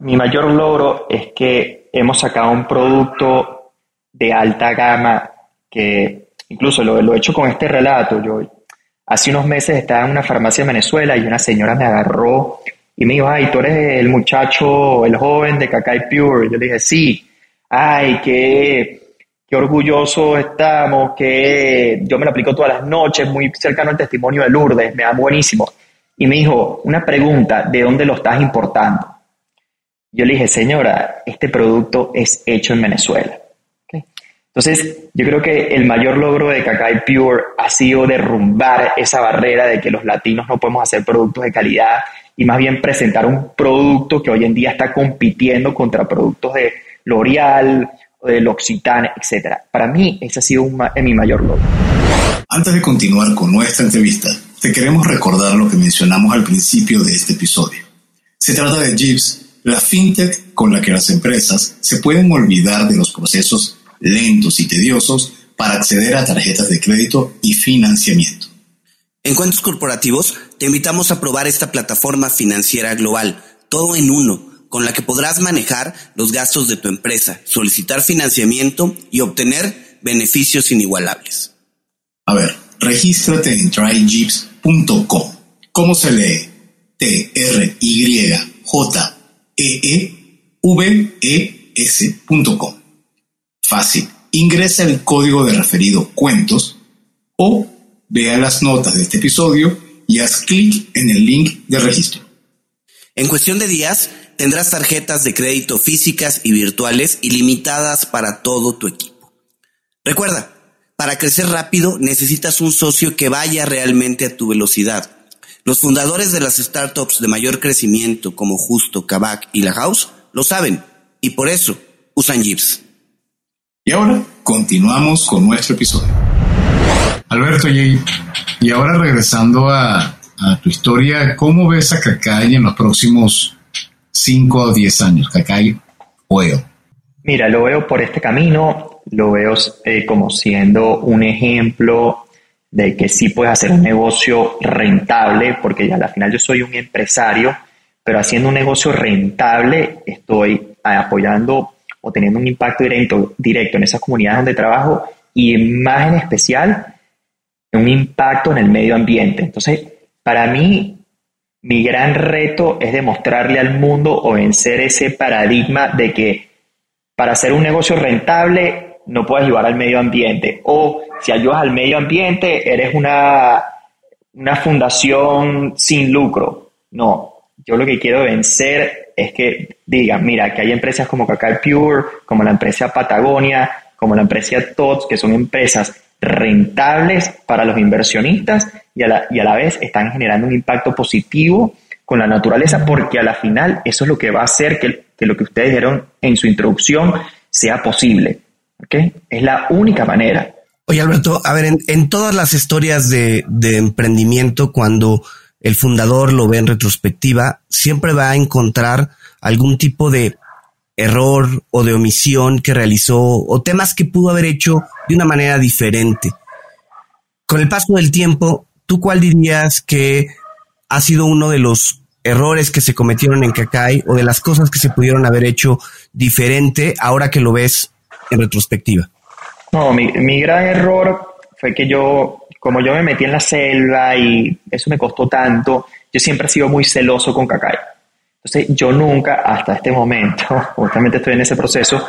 mi mayor logro es que hemos sacado un producto de alta gama que incluso lo, he hecho con este relato. Yo hace unos meses estaba en una farmacia en Venezuela y una señora me agarró y me dijo, ay, tú eres el muchacho, el joven de Cacay Pure. Yo le dije, sí, ay, qué, qué orgulloso estamos, que yo me lo aplico todas las noches, muy cercano al testimonio de Lourdes, me da buenísimo. Y me dijo, una pregunta, ¿de dónde lo estás importando? Yo le dije, señora, este producto es hecho en Venezuela. Entonces, yo creo que el mayor logro de Cacay Pure ha sido derrumbar esa barrera de que los latinos no podemos hacer productos de calidad y más bien presentar un producto que hoy en día está compitiendo contra productos de L'Oreal o de L'Occitane, etc. Para mí, ese ha sido mi mayor logro. Antes de continuar con nuestra entrevista, te queremos recordar lo que mencionamos al principio de este episodio. Se trata de Jeeves, la fintech con la que las empresas se pueden olvidar de los procesos lentos y tediosos para acceder a tarjetas de crédito y financiamiento. En Cuentos Corporativos te invitamos a probar esta plataforma financiera global, todo en uno, con la que podrás manejar los gastos de tu empresa, solicitar financiamiento y obtener beneficios inigualables. A ver, regístrate en tryjeeps.com. ¿Cómo se lee? T-R-Y-J-E-E-V-E-S.com. Fácil. Ingresa el código de referido cuentos o vea las notas de este episodio y haz clic en el link de registro. En cuestión de días, tendrás tarjetas de crédito físicas y virtuales ilimitadas para todo tu equipo. Recuerda, para crecer rápido necesitas un socio que vaya realmente a tu velocidad. Los fundadores de las startups de mayor crecimiento como Justo, Kavak y La House lo saben y por eso usan Jeeps. Y ahora continuamos con nuestro episodio. Alberto, y, y ahora regresando a, tu historia, ¿cómo ves a Cacay en los próximos 5 o 10 años? Cacay Oeo. Mira, lo veo por este camino, lo veo eh, como siendo un ejemplo de que sí puedes hacer un negocio rentable, porque ya al final yo soy un empresario, pero haciendo un negocio rentable estoy apoyando o teniendo un impacto directo, directo en esas comunidades donde trabajo y más en especial un impacto en el medio ambiente. Entonces, para mí, mi gran reto es demostrarle al mundo o vencer ese paradigma de que para hacer un negocio rentable no puedes ayudar al medio ambiente o si ayudas al medio ambiente eres una, una fundación sin lucro. No, yo lo que quiero vencer es que digan, mira, que hay empresas como Cacao Pure, como la empresa Patagonia, como la empresa TOTS, que son empresas rentables para los inversionistas y a la, y a la vez están generando un impacto positivo con la naturaleza, porque a la final eso es lo que va a hacer que, lo que ustedes dijeron en su introducción sea posible. Es la única manera. Oye, Alberto, a ver, en, todas las historias de emprendimiento, cuando el fundador lo ve en retrospectiva, siempre va a encontrar algún tipo de error o de omisión que realizó o temas que pudo haber hecho de una manera diferente. Con el paso del tiempo, ¿tú cuál dirías que ha sido uno de los errores que se cometieron en Kakai o de las cosas que se pudieron haber hecho diferente ahora que lo ves en retrospectiva? No, mi, gran error fue que yo como yo me metí en la selva y eso me costó tanto, yo siempre he sido muy celoso con Cacay. Entonces yo nunca, hasta este momento, justamente estoy en ese proceso,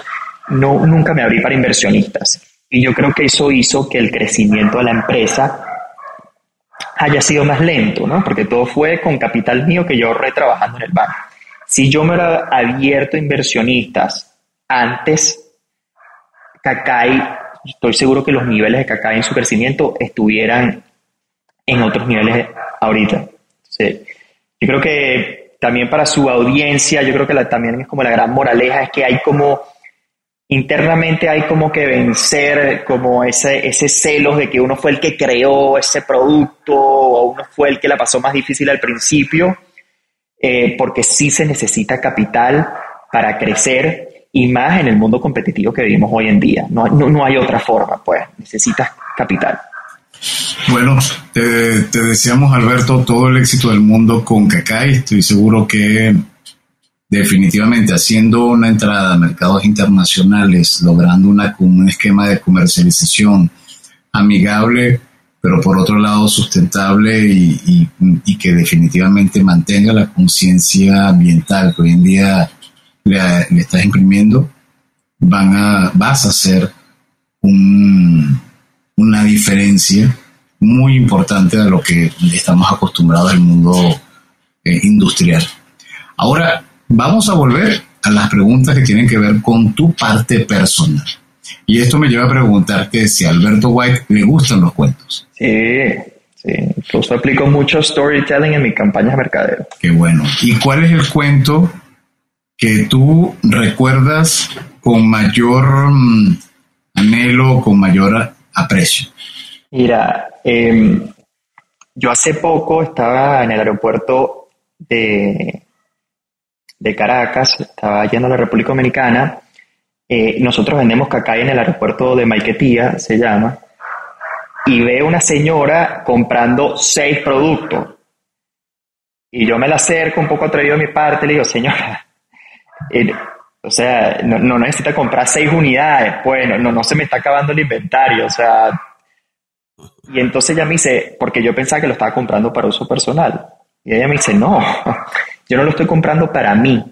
no, nunca me abrí para inversionistas. Y yo creo que eso hizo que el crecimiento de la empresa haya sido más lento, ¿no? Porque todo fue con capital mío que yo ahorré trabajando en el banco. Si yo me hubiera abierto a inversionistas antes, Cacay estoy seguro que los niveles de cacao en su crecimiento estuvieran en otros niveles ahorita. yo creo que también para su audiencia, yo creo que también es como la gran moraleja, es que hay como, internamente hay como que vencer como ese, ese celos de que uno fue el que creó ese producto o uno fue el que la pasó más difícil al principio, eh, porque sí se necesita capital para crecer y más en el mundo competitivo que vivimos hoy en día. No, no, hay otra forma, pues necesitas capital. Bueno, te, deseamos, Alberto, todo el éxito del mundo con Cacay. Estoy seguro que definitivamente haciendo una entrada a mercados internacionales, logrando una, un esquema de comercialización amigable, pero por otro lado sustentable y, y que definitivamente mantenga la conciencia ambiental que hoy en día le, estás imprimiendo, van a, vas a hacer una diferencia muy importante de lo que estamos acostumbrados al mundo eh, industrial. Ahora, vamos a volver a las preguntas que tienen que ver con tu parte personal. Y esto me lleva a preguntarte si a Alberto White le gustan los cuentos. Sí, sí. Incluso aplico mucho storytelling en mi campaña de mercadeo. Qué bueno. ¿Y cuál es el cuento que tú recuerdas con mayor mm, anhelo, con mayor aprecio? Mira, em, yo hace poco estaba en el aeropuerto de, de Caracas, estaba yendo a la República Dominicana. Eh, nosotros vendemos cacay en el aeropuerto de Maiquetía, se llama, y veo una señora comprando seis productos. Y yo me la acerco un poco atrevido a mi parte, le digo, señora, o sea, no, necesita comprar seis unidades, pues no, no se me está acabando el inventario, o sea, y entonces ella me dice, porque yo pensaba que lo estaba comprando para uso personal. Y ella me dice, no, yo no lo estoy comprando para mí.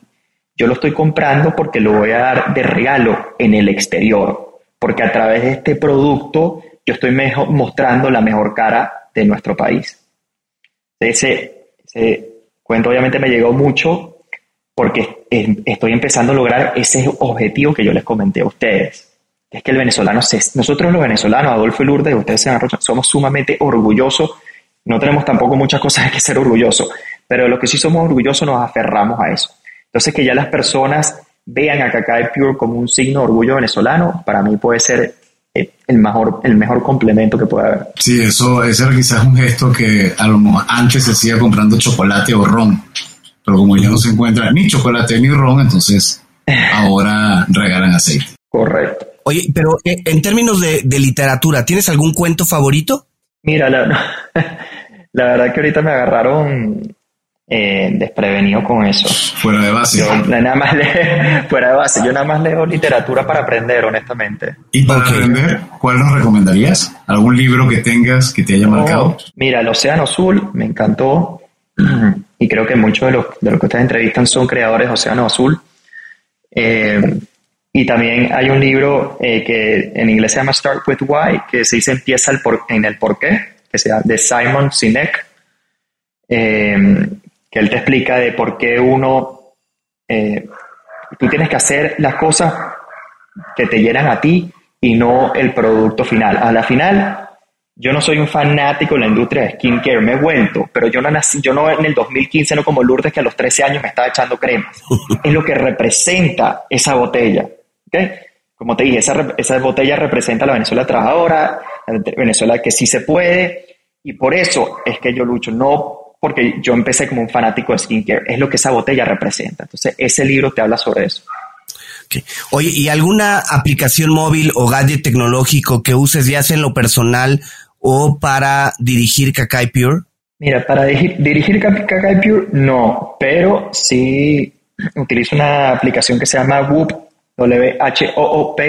Yo lo estoy comprando porque lo voy a dar de regalo en el exterior. Porque a través de este producto yo estoy mejor, mostrando la mejor cara de nuestro país. Ese, ese cuento obviamente me llegó mucho porque estoy empezando a lograr ese objetivo que yo les comenté a ustedes es que el venezolano, nosotros los venezolanos, Adolfo y Lourdes, ustedes se somos sumamente orgullosos, no tenemos tampoco muchas cosas que ser orgullosos, pero lo que sí somos orgullosos nos aferramos a eso. Entonces que ya las personas vean a Cacao Pure como un signo de orgullo venezolano, para mí puede ser el mejor, el mejor complemento que puede haber. Sí, eso, ese era quizás un gesto que a lo antes se hacía comprando chocolate o ron, pero como ya no se encuentra ni chocolate ni ron, entonces ahora regalan aceite. Correcto. Oye, pero eh, en términos de, literatura, ¿tienes algún cuento favorito? Mira, la, la verdad que ahorita me agarraron eh, desprevenido con eso. Fuera de base. Yo nada más leo, fuera de base. Yo nada más leo literatura para aprender, honestamente. ¿Y para aprender, cuál nos recomendarías? ¿Algún libro que tengas que te haya marcado? Mira, El Océano Azul me encantó. Y creo que muchos de los, de que ustedes entrevistan son creadores de Océano Azul. Eh, y también hay un libro eh, que en inglés se llama Start with Why, que se dice empieza el por, en el porqué, que se de Simon Sinek, eh, que él te explica de por qué uno, tú tienes que hacer las cosas que te llenan a ti y no el producto final. A la final, yo no soy un fanático de la industria de skincare, me he vuelto, pero yo no nací, yo no en el 2015, no como Lourdes que a los 13 años me estaba echando cremas. es lo que representa esa botella. Como te dije, esa, esa botella representa a la Venezuela trabajadora, la Venezuela que sí se puede, y por eso es que yo lucho, no porque yo empecé como un fanático de skincare, es lo que esa botella representa. Entonces, ese libro te habla sobre eso. Oye, ¿y alguna aplicación móvil o gadget tecnológico que uses ya sea en lo personal o para dirigir Kakai Pure? Mira, para dirigir Kakai Pure no, pero sí utilizo una aplicación que se llama Whoop WHOOP,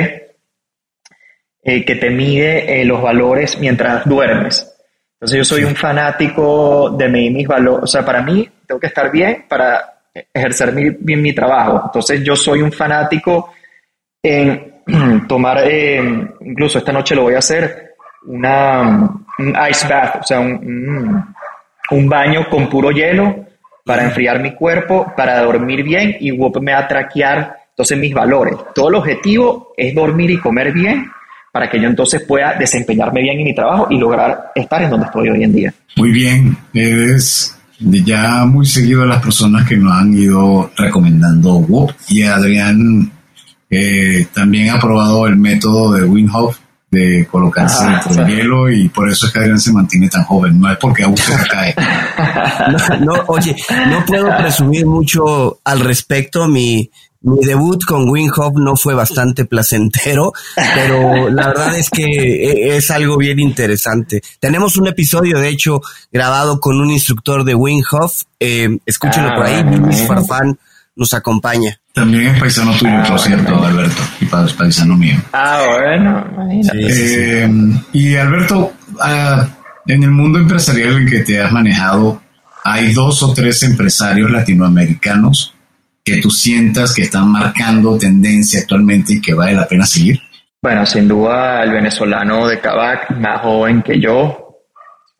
eh, que te mide eh, los valores mientras duermes. Entonces yo soy un fanático de medir mis valores, o sea, para mí tengo que estar bien para ejercer bien mi trabajo. Entonces yo soy un fanático en tomar, eh, incluso esta noche lo voy a hacer, una, un ice bath, o sea, un, un baño con puro hielo para enfriar mi cuerpo, para dormir bien y WOP me va a traquear entonces mis valores. Todo el objetivo es dormir y comer bien para que yo entonces pueda desempeñarme bien en mi trabajo y lograr estar en donde estoy hoy en día. Muy bien, eres ya muy seguido a las personas que nos han ido recomendando WOP y Adrián eh, también ha probado el método de Winhoff de colocarse ah, dentro del hielo y por eso es que Adrián se mantiene tan joven, no es porque aún se cae. no, oye, no puedo presumir mucho al respecto, mi, mi debut con Wing no fue bastante placentero, pero la verdad es que e, es algo bien interesante. Tenemos un episodio, de hecho, grabado con un instructor de Wing eh, escúchenlo por ahí, ah, Luis Farfán nos acompaña. También es paisano tuyo, ah, por cierto, Alberto, y paisano mío. Ah, bueno, eh, y Alberto, ah, en el mundo empresarial en que te has manejado, hay dos o tres empresarios latinoamericanos que tú sientas que están marcando tendencia actualmente y que vale la pena seguir? Bueno, sin duda el venezolano de Cabac, más joven que yo,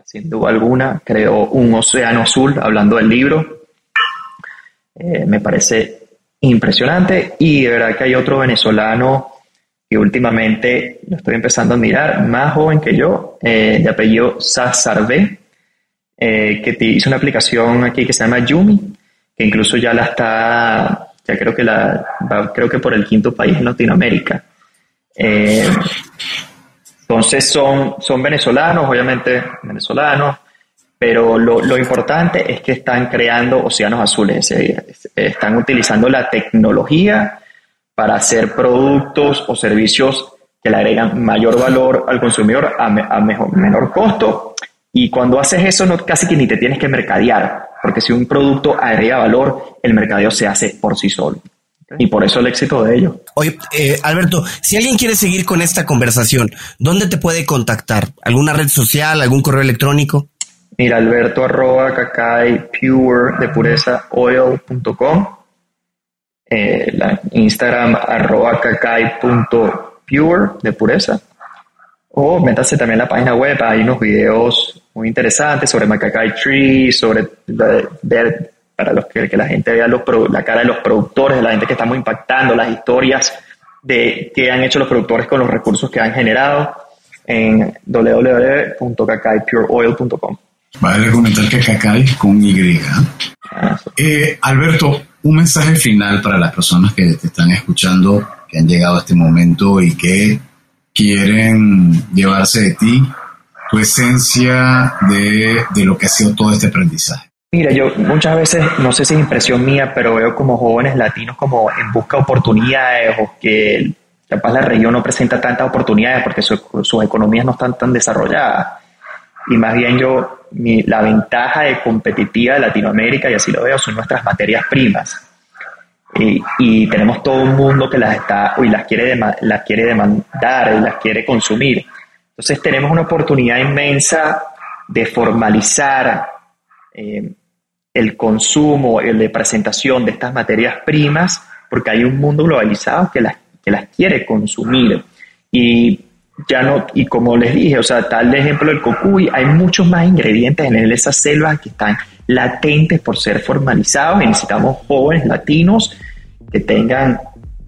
sin duda alguna, creó un océano azul, hablando del libro. Eh, me parece impresionante y de verdad que hay otro venezolano que últimamente lo estoy empezando a mirar, más joven que yo, eh, de apellido Sazarbe, eh, que hizo una aplicación aquí que se llama Yumi, que incluso ya la está, ya creo que la, creo que por el quinto país en Latinoamérica. Eh, entonces son, son venezolanos, obviamente venezolanos, pero lo, lo, importante es que están creando océanos azules, están utilizando la tecnología para hacer productos o servicios que le agregan mayor valor al consumidor a, a mejor, menor costo. Y cuando haces eso, no, casi que ni te tienes que mercadear, porque si un producto agrega valor, el mercadeo se hace por sí solo. Y por eso el éxito de ellos. Oye, eh, Alberto, si alguien quiere seguir con esta conversación, ¿dónde te puede contactar? ¿Alguna red social, algún correo electrónico? Mira, alberto arroba cacay pure de pureza oil.com, eh, Instagram arroba cacay.pure de pureza, o métase también la página web, hay unos videos muy interesantes sobre Macacay Tree, sobre ver para los que, la gente vea los, la cara de los productores, de la gente que estamos impactando, las historias de qué han hecho los productores con los recursos que han generado en www.cacaypureoil.com. Vale comentar que Cacay con Y. Eh, Alberto, un mensaje final para las personas que te están escuchando, que han llegado a este momento y que quieren llevarse de ti tu esencia de, de lo que ha sido todo este aprendizaje. Mira, yo muchas veces, no sé si es impresión mía, pero veo como jóvenes latinos como en busca de oportunidades o que capaz la región no presenta tantas oportunidades porque sus economías no están tan desarrolladas. Y más bien yo, la ventaja de competitiva de Latinoamérica, y así lo veo, son nuestras materias primas. Y, y tenemos todo un mundo que las está y las quiere, las quiere demandar y las quiere consumir. Entonces tenemos una oportunidad inmensa de formalizar eh, el consumo, el de presentación de estas materias primas, porque hay un mundo globalizado que las, que las quiere consumir. Y ya no, y como les dije, o sea, tal ejemplo del cocuy, hay muchos más ingredientes en esas selvas que están latentes por ser formalizados y necesitamos jóvenes latinos que tengan,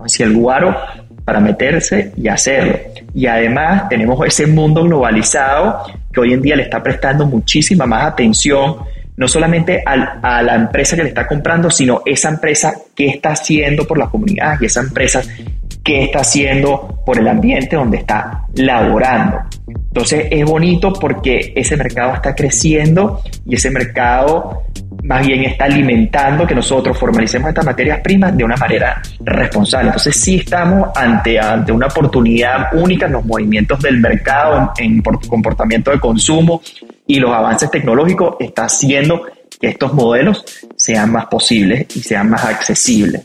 así el guaro para meterse y hacerlo. Y además tenemos ese mundo globalizado que hoy en día le está prestando muchísima más atención no solamente a la empresa que le está comprando, sino esa empresa que está haciendo por la comunidad y esa empresa que está haciendo por el ambiente donde está laborando. Entonces es bonito porque ese mercado está creciendo y ese mercado más bien está alimentando que nosotros formalicemos estas materias primas de una manera responsable. Entonces sí estamos ante, ante una oportunidad única en los movimientos del mercado, en, en comportamiento de consumo y los avances tecnológicos está haciendo que estos modelos sean más posibles y sean más accesibles.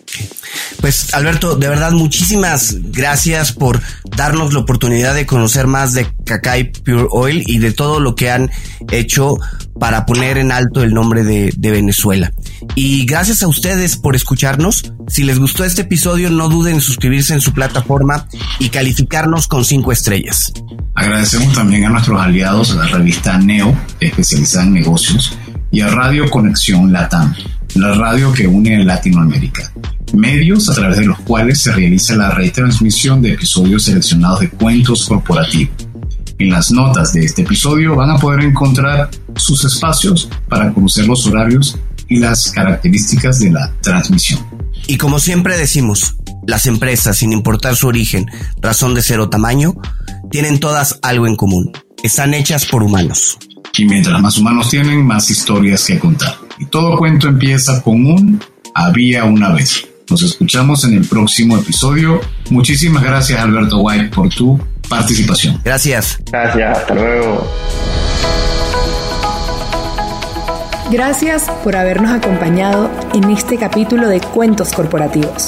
Pues Alberto, de verdad muchísimas gracias por darnos la oportunidad de conocer más de Cacay Pure Oil y de todo lo que han hecho para poner en alto el nombre de, de Venezuela. Y gracias a ustedes por escucharnos. Si les gustó este episodio, no duden en suscribirse en su plataforma y calificarnos con cinco estrellas. Agradecemos también a nuestros aliados, a la revista Neo, especializada en negocios, y a Radio Conexión Latam, la radio que une Latinoamérica, medios a través de los cuales se realiza la retransmisión de episodios seleccionados de cuentos corporativos. En las notas de este episodio van a poder encontrar sus espacios para conocer los horarios y las características de la transmisión. Y como siempre decimos, las empresas, sin importar su origen, razón de ser o tamaño, tienen todas algo en común. Están hechas por humanos. Y mientras más humanos tienen, más historias que contar. Y todo cuento empieza con un había una vez. Nos escuchamos en el próximo episodio. Muchísimas gracias Alberto White por tu participación. Gracias. Gracias, hasta luego. Gracias por habernos acompañado en este capítulo de Cuentos Corporativos.